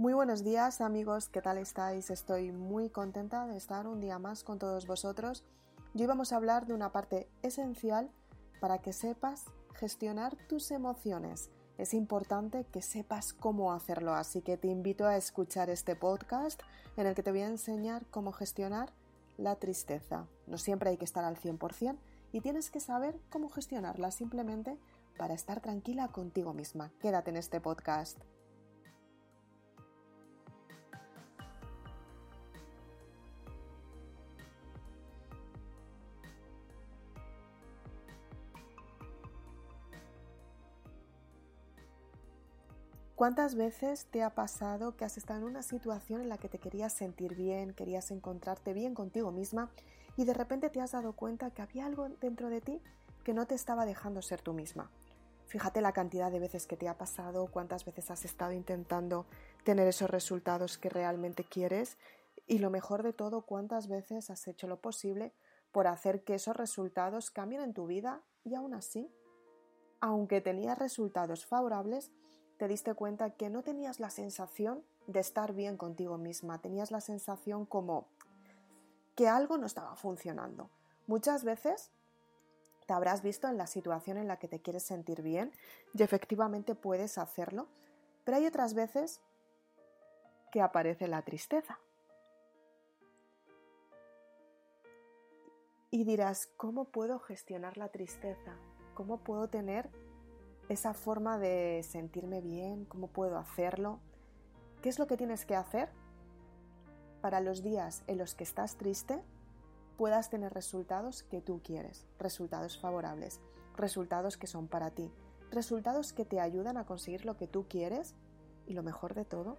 Muy buenos días amigos, ¿qué tal estáis? Estoy muy contenta de estar un día más con todos vosotros. Hoy vamos a hablar de una parte esencial para que sepas gestionar tus emociones. Es importante que sepas cómo hacerlo, así que te invito a escuchar este podcast en el que te voy a enseñar cómo gestionar la tristeza. No siempre hay que estar al 100% y tienes que saber cómo gestionarla simplemente para estar tranquila contigo misma. Quédate en este podcast. ¿Cuántas veces te ha pasado que has estado en una situación en la que te querías sentir bien, querías encontrarte bien contigo misma y de repente te has dado cuenta que había algo dentro de ti que no te estaba dejando ser tú misma? Fíjate la cantidad de veces que te ha pasado, cuántas veces has estado intentando tener esos resultados que realmente quieres y lo mejor de todo, cuántas veces has hecho lo posible por hacer que esos resultados cambien en tu vida y aún así, aunque tenías resultados favorables, te diste cuenta que no tenías la sensación de estar bien contigo misma, tenías la sensación como que algo no estaba funcionando. Muchas veces te habrás visto en la situación en la que te quieres sentir bien y efectivamente puedes hacerlo, pero hay otras veces que aparece la tristeza. Y dirás, ¿cómo puedo gestionar la tristeza? ¿Cómo puedo tener esa forma de sentirme bien, cómo puedo hacerlo. ¿Qué es lo que tienes que hacer para los días en los que estás triste puedas tener resultados que tú quieres, resultados favorables, resultados que son para ti, resultados que te ayudan a conseguir lo que tú quieres y lo mejor de todo,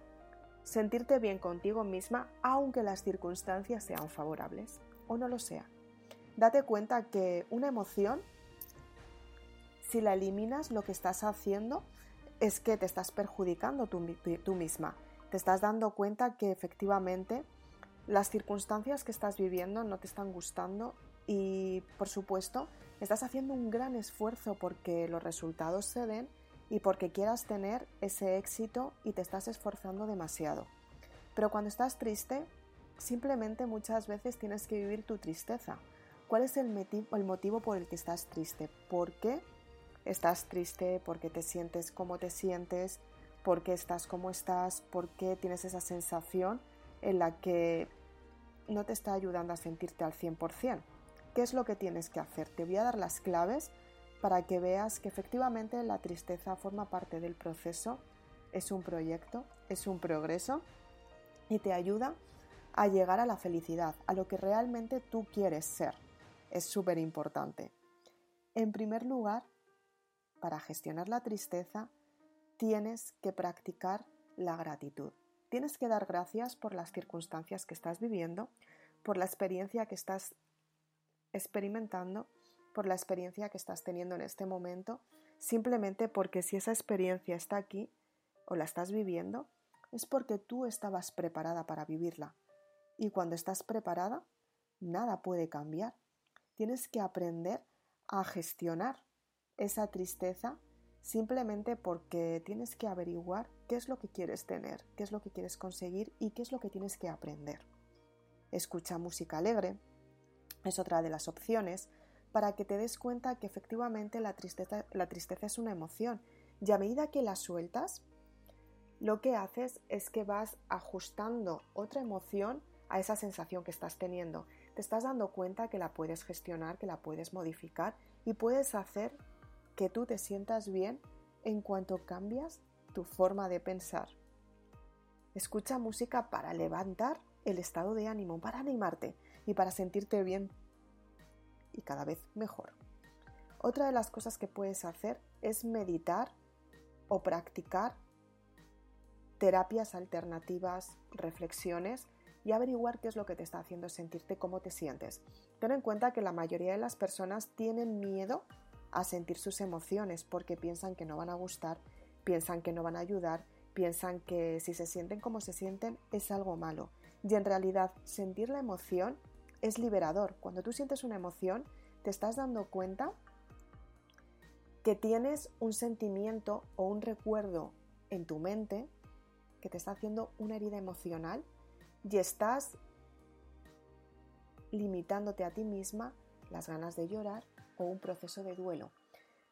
sentirte bien contigo misma aunque las circunstancias sean favorables o no lo sean. Date cuenta que una emoción si la eliminas, lo que estás haciendo es que te estás perjudicando tú, misma. Te estás dando cuenta que efectivamente las circunstancias que estás viviendo no te están gustando y, por supuesto, estás haciendo un gran esfuerzo porque los resultados se den y porque quieras tener ese éxito y te estás esforzando demasiado. Pero cuando estás triste, simplemente muchas veces tienes que vivir tu tristeza. ¿Cuál es el, el motivo por el que estás triste? ¿Por qué estás triste, porque te sientes como te sientes, porque estás como estás, porque tienes esa sensación en la que no te está ayudando a sentirte al 100%. ¿Qué es lo que tienes que hacer? Te voy a dar las claves para que veas que efectivamente la tristeza forma parte del proceso, es un proyecto, es un progreso y te ayuda a llegar a la felicidad, a lo que realmente tú quieres ser. Es súper importante. En primer lugar, para gestionar la tristeza, tienes que practicar la gratitud. Tienes que dar gracias por las circunstancias que estás viviendo, por la experiencia que estás experimentando, por la experiencia que estás teniendo en este momento, simplemente porque si esa experiencia está aquí o la estás viviendo, es porque tú estabas preparada para vivirla. Y cuando estás preparada, nada puede cambiar. Tienes que aprender a gestionar esa tristeza simplemente porque tienes que averiguar qué es lo que quieres tener, qué es lo que quieres conseguir y qué es lo que tienes que aprender. Escucha música alegre, es otra de las opciones, para que te des cuenta que efectivamente la tristeza, la tristeza es una emoción y a medida que la sueltas, lo que haces es que vas ajustando otra emoción a esa sensación que estás teniendo. Te estás dando cuenta que la puedes gestionar, que la puedes modificar y puedes hacer que tú te sientas bien en cuanto cambias tu forma de pensar. Escucha música para levantar el estado de ánimo, para animarte y para sentirte bien y cada vez mejor. Otra de las cosas que puedes hacer es meditar o practicar terapias alternativas, reflexiones y averiguar qué es lo que te está haciendo sentirte, cómo te sientes. Ten en cuenta que la mayoría de las personas tienen miedo a sentir sus emociones porque piensan que no van a gustar, piensan que no van a ayudar, piensan que si se sienten como se sienten es algo malo. Y en realidad sentir la emoción es liberador. Cuando tú sientes una emoción te estás dando cuenta que tienes un sentimiento o un recuerdo en tu mente que te está haciendo una herida emocional y estás limitándote a ti misma las ganas de llorar o un proceso de duelo.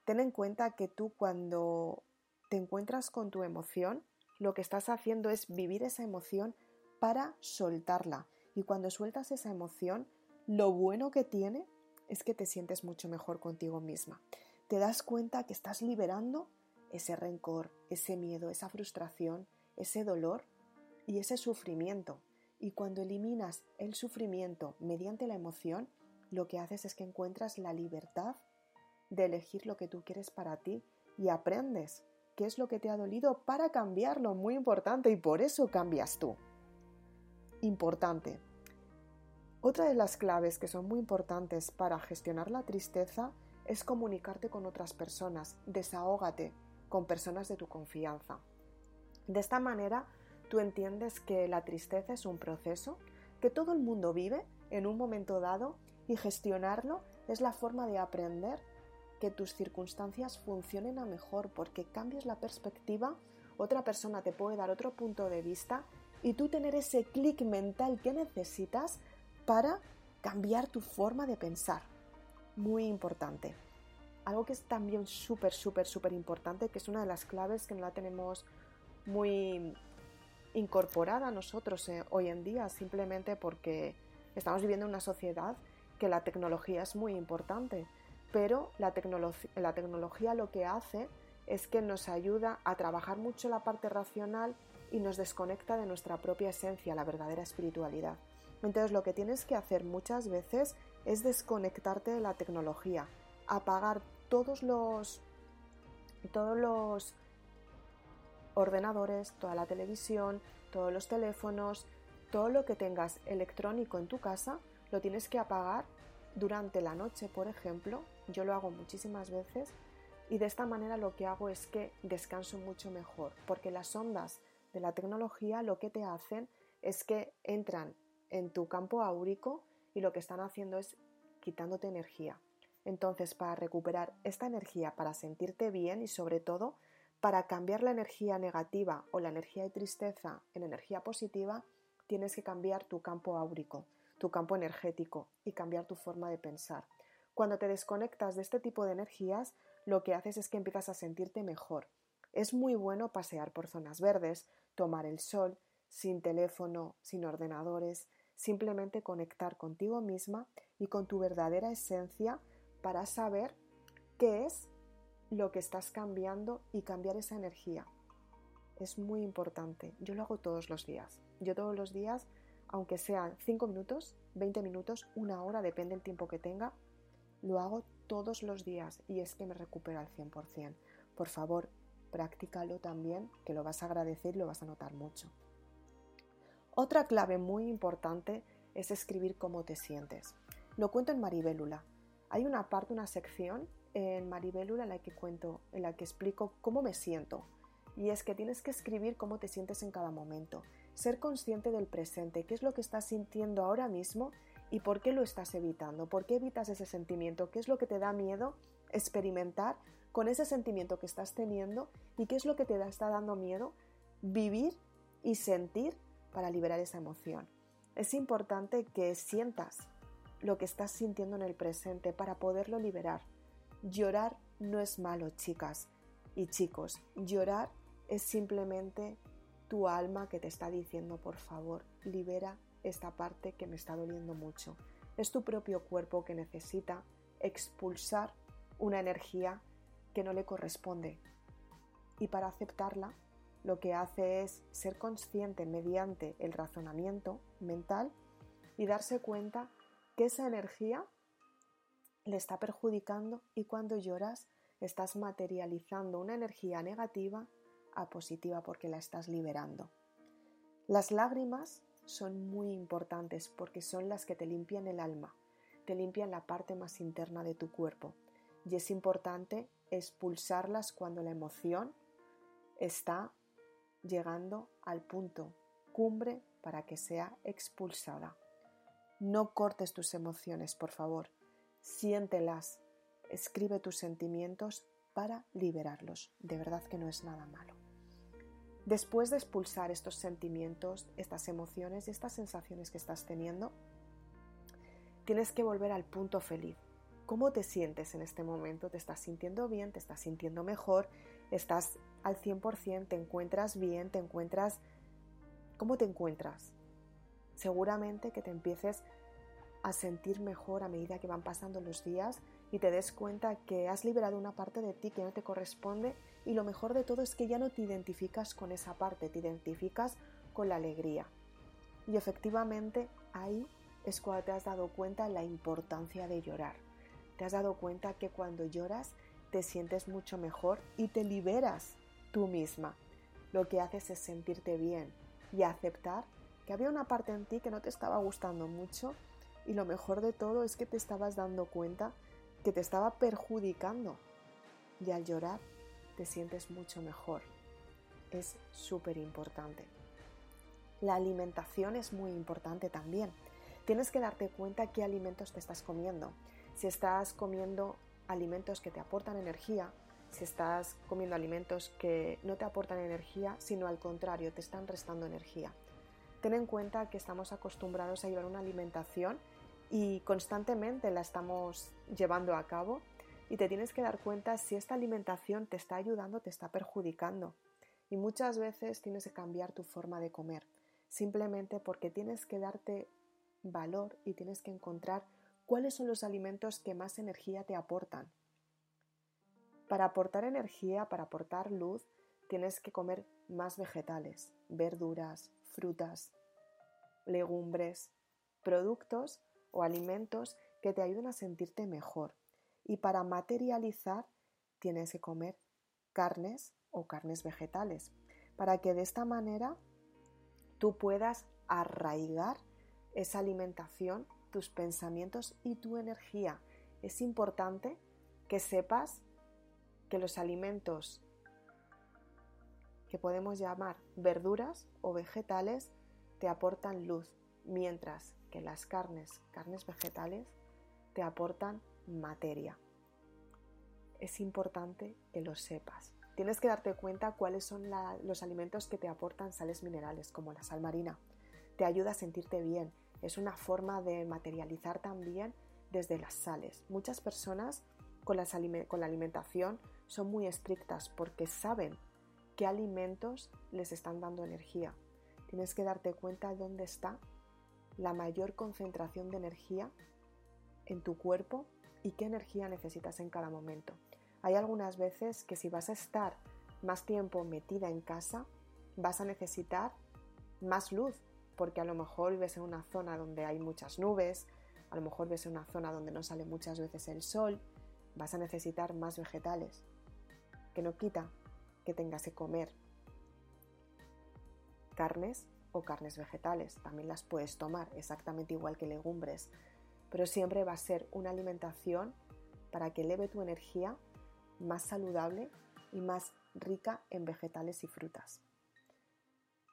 Ten en cuenta que tú cuando te encuentras con tu emoción, lo que estás haciendo es vivir esa emoción para soltarla. Y cuando sueltas esa emoción, lo bueno que tiene es que te sientes mucho mejor contigo misma. Te das cuenta que estás liberando ese rencor, ese miedo, esa frustración, ese dolor y ese sufrimiento. Y cuando eliminas el sufrimiento mediante la emoción, lo que haces es que encuentras la libertad de elegir lo que tú quieres para ti y aprendes qué es lo que te ha dolido para cambiarlo, muy importante, y por eso cambias tú. Importante. Otra de las claves que son muy importantes para gestionar la tristeza es comunicarte con otras personas, desahógate con personas de tu confianza. De esta manera, tú entiendes que la tristeza es un proceso que todo el mundo vive en un momento dado y gestionarlo es la forma de aprender que tus circunstancias funcionen a mejor porque cambias la perspectiva, otra persona te puede dar otro punto de vista y tú tener ese clic mental que necesitas para cambiar tu forma de pensar. Muy importante. Algo que es también súper, súper, súper importante, que es una de las claves que no la tenemos muy incorporada a nosotros eh, hoy en día, simplemente porque estamos viviendo en una sociedad que la tecnología es muy importante pero la, la tecnología lo que hace es que nos ayuda a trabajar mucho la parte racional y nos desconecta de nuestra propia esencia, la verdadera espiritualidad. Entonces lo que tienes que hacer muchas veces es desconectarte de la tecnología, apagar todos los todos los ordenadores, toda la televisión, todos los teléfonos, todo lo que tengas electrónico en tu casa, lo tienes que apagar durante la noche, por ejemplo, yo lo hago muchísimas veces y de esta manera lo que hago es que descanso mucho mejor, porque las ondas de la tecnología lo que te hacen es que entran en tu campo áurico y lo que están haciendo es quitándote energía. Entonces, para recuperar esta energía, para sentirte bien y sobre todo para cambiar la energía negativa o la energía de tristeza en energía positiva, tienes que cambiar tu campo áurico tu campo energético y cambiar tu forma de pensar. Cuando te desconectas de este tipo de energías, lo que haces es que empiezas a sentirte mejor. Es muy bueno pasear por zonas verdes, tomar el sol, sin teléfono, sin ordenadores, simplemente conectar contigo misma y con tu verdadera esencia para saber qué es lo que estás cambiando y cambiar esa energía. Es muy importante. Yo lo hago todos los días. Yo todos los días aunque sean 5 minutos, 20 minutos, una hora, depende del tiempo que tenga, lo hago todos los días y es que me recupero al 100%. Por favor, practícalo también, que lo vas a agradecer y lo vas a notar mucho. Otra clave muy importante es escribir cómo te sientes. Lo cuento en Maribélula. Hay una parte, una sección en Maribélula en la que cuento, en la que explico cómo me siento. Y es que tienes que escribir cómo te sientes en cada momento ser consciente del presente, qué es lo que estás sintiendo ahora mismo y por qué lo estás evitando, por qué evitas ese sentimiento, qué es lo que te da miedo experimentar con ese sentimiento que estás teniendo y qué es lo que te está dando miedo vivir y sentir para liberar esa emoción. Es importante que sientas lo que estás sintiendo en el presente para poderlo liberar. Llorar no es malo, chicas y chicos. Llorar es simplemente tu alma que te está diciendo, por favor, libera esta parte que me está doliendo mucho. Es tu propio cuerpo que necesita expulsar una energía que no le corresponde. Y para aceptarla, lo que hace es ser consciente mediante el razonamiento mental y darse cuenta que esa energía le está perjudicando y cuando lloras estás materializando una energía negativa a positiva porque la estás liberando. Las lágrimas son muy importantes porque son las que te limpian el alma, te limpian la parte más interna de tu cuerpo y es importante expulsarlas cuando la emoción está llegando al punto cumbre para que sea expulsada. No cortes tus emociones, por favor. Siéntelas. Escribe tus sentimientos para liberarlos. De verdad que no es nada malo. Después de expulsar estos sentimientos, estas emociones y estas sensaciones que estás teniendo, tienes que volver al punto feliz. ¿Cómo te sientes en este momento? ¿Te estás sintiendo bien? ¿Te estás sintiendo mejor? ¿Estás al 100%? ¿Te encuentras bien? ¿Te encuentras... ¿Cómo te encuentras? Seguramente que te empieces a sentir mejor a medida que van pasando los días y te des cuenta que has liberado una parte de ti que no te corresponde y lo mejor de todo es que ya no te identificas con esa parte, te identificas con la alegría. Y efectivamente ahí es cuando te has dado cuenta la importancia de llorar. Te has dado cuenta que cuando lloras te sientes mucho mejor y te liberas tú misma. Lo que haces es sentirte bien y aceptar que había una parte en ti que no te estaba gustando mucho y lo mejor de todo es que te estabas dando cuenta que te estaba perjudicando y al llorar te sientes mucho mejor. Es súper importante. La alimentación es muy importante también. Tienes que darte cuenta qué alimentos te estás comiendo. Si estás comiendo alimentos que te aportan energía, si estás comiendo alimentos que no te aportan energía, sino al contrario, te están restando energía. Ten en cuenta que estamos acostumbrados a llevar una alimentación y constantemente la estamos llevando a cabo y te tienes que dar cuenta si esta alimentación te está ayudando o te está perjudicando. Y muchas veces tienes que cambiar tu forma de comer, simplemente porque tienes que darte valor y tienes que encontrar cuáles son los alimentos que más energía te aportan. Para aportar energía, para aportar luz, tienes que comer más vegetales, verduras, frutas, legumbres, productos o alimentos que te ayuden a sentirte mejor. Y para materializar, tienes que comer carnes o carnes vegetales, para que de esta manera tú puedas arraigar esa alimentación tus pensamientos y tu energía. Es importante que sepas que los alimentos que podemos llamar verduras o vegetales te aportan luz, mientras que las carnes, carnes vegetales, te aportan materia. Es importante que lo sepas. Tienes que darte cuenta cuáles son los alimentos que te aportan sales minerales, como la sal marina. Te ayuda a sentirte bien, es una forma de materializar también desde las sales. Muchas personas con, con la alimentación son muy estrictas porque saben qué alimentos les están dando energía. Tienes que darte cuenta de dónde está la mayor concentración de energía en tu cuerpo y qué energía necesitas en cada momento. Hay algunas veces que si vas a estar más tiempo metida en casa, vas a necesitar más luz porque a lo mejor vives en una zona donde hay muchas nubes, a lo mejor vives en una zona donde no sale muchas veces el sol, vas a necesitar más vegetales. Que no quita que tengas que comer carnes o carnes vegetales, también las puedes tomar exactamente igual que legumbres, pero siempre va a ser una alimentación para que eleve tu energía más saludable y más rica en vegetales y frutas.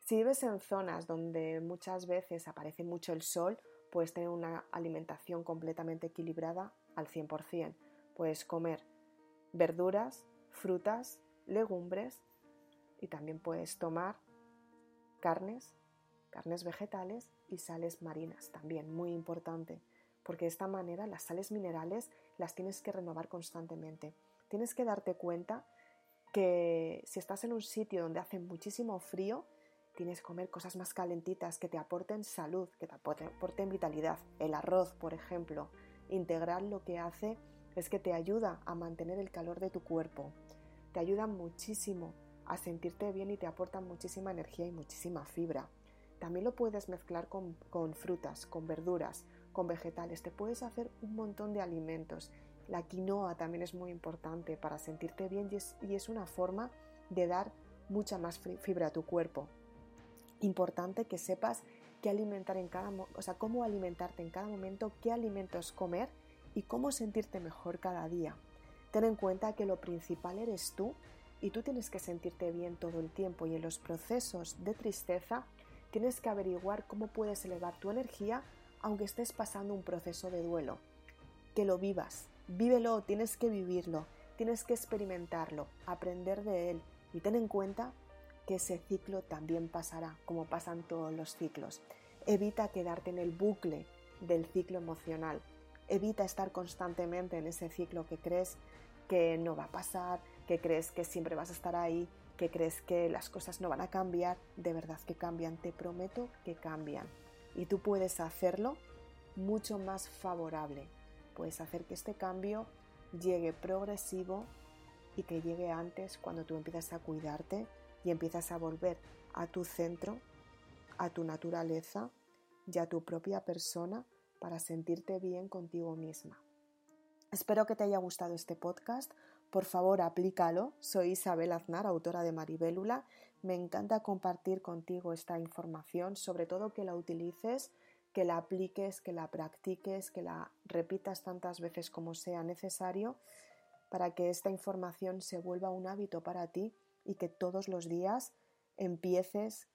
Si vives en zonas donde muchas veces aparece mucho el sol, puedes tener una alimentación completamente equilibrada al 100%. Puedes comer verduras, frutas, legumbres y también puedes tomar carnes, carnes vegetales y sales marinas, también muy importante, porque de esta manera las sales minerales las tienes que renovar constantemente. Tienes que darte cuenta que si estás en un sitio donde hace muchísimo frío, Tienes que comer cosas más calentitas que te aporten salud, que te aporten vitalidad. El arroz, por ejemplo, integral lo que hace es que te ayuda a mantener el calor de tu cuerpo. Te ayuda muchísimo a sentirte bien y te aporta muchísima energía y muchísima fibra. También lo puedes mezclar con, frutas, con verduras, con vegetales. Te puedes hacer un montón de alimentos. La quinoa también es muy importante para sentirte bien y es, y es una forma de dar mucha más fibra a tu cuerpo importante que sepas qué alimentar en cada, o sea, cómo alimentarte en cada momento, qué alimentos comer y cómo sentirte mejor cada día. Ten en cuenta que lo principal eres tú y tú tienes que sentirte bien todo el tiempo y en los procesos de tristeza tienes que averiguar cómo puedes elevar tu energía aunque estés pasando un proceso de duelo. Que lo vivas, vívelo, tienes que vivirlo, tienes que experimentarlo, aprender de él y ten en cuenta que ese ciclo también pasará, como pasan todos los ciclos. Evita quedarte en el bucle del ciclo emocional. Evita estar constantemente en ese ciclo que crees que no va a pasar, que crees que siempre vas a estar ahí, que crees que las cosas no van a cambiar. De verdad que cambian, te prometo que cambian. Y tú puedes hacerlo mucho más favorable. Puedes hacer que este cambio llegue progresivo y que llegue antes cuando tú empiezas a cuidarte y empiezas a volver a tu centro, a tu naturaleza y a tu propia persona para sentirte bien contigo misma. Espero que te haya gustado este podcast. Por favor, aplícalo. Soy Isabel Aznar, autora de Maribélula. Me encanta compartir contigo esta información, sobre todo que la utilices, que la apliques, que la practiques, que la repitas tantas veces como sea necesario para que esta información se vuelva un hábito para ti y que todos los días empieces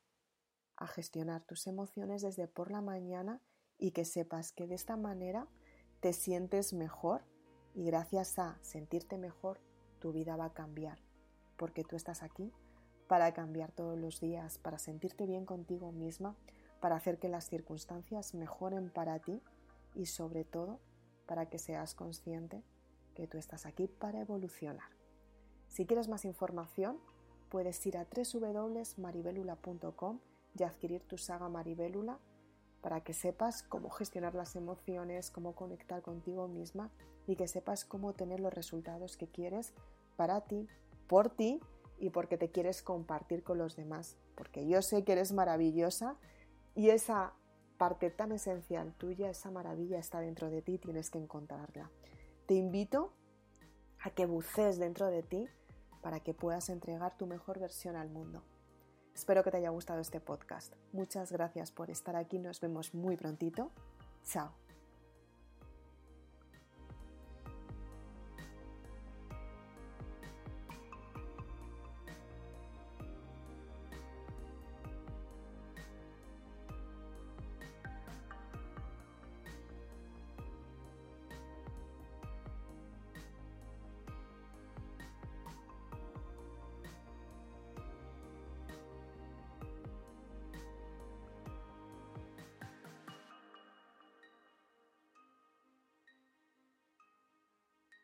a gestionar tus emociones desde por la mañana y que sepas que de esta manera te sientes mejor y gracias a sentirte mejor tu vida va a cambiar porque tú estás aquí para cambiar todos los días, para sentirte bien contigo misma, para hacer que las circunstancias mejoren para ti y sobre todo para que seas consciente que tú estás aquí para evolucionar. Si quieres más información, puedes ir a www.maribelula.com y adquirir tu saga Maribelula para que sepas cómo gestionar las emociones, cómo conectar contigo misma y que sepas cómo tener los resultados que quieres para ti, por ti y porque te quieres compartir con los demás. Porque yo sé que eres maravillosa y esa parte tan esencial tuya, esa maravilla está dentro de ti, tienes que encontrarla. Te invito a que bucees dentro de ti para que puedas entregar tu mejor versión al mundo. Espero que te haya gustado este podcast. Muchas gracias por estar aquí. Nos vemos muy prontito. Chao.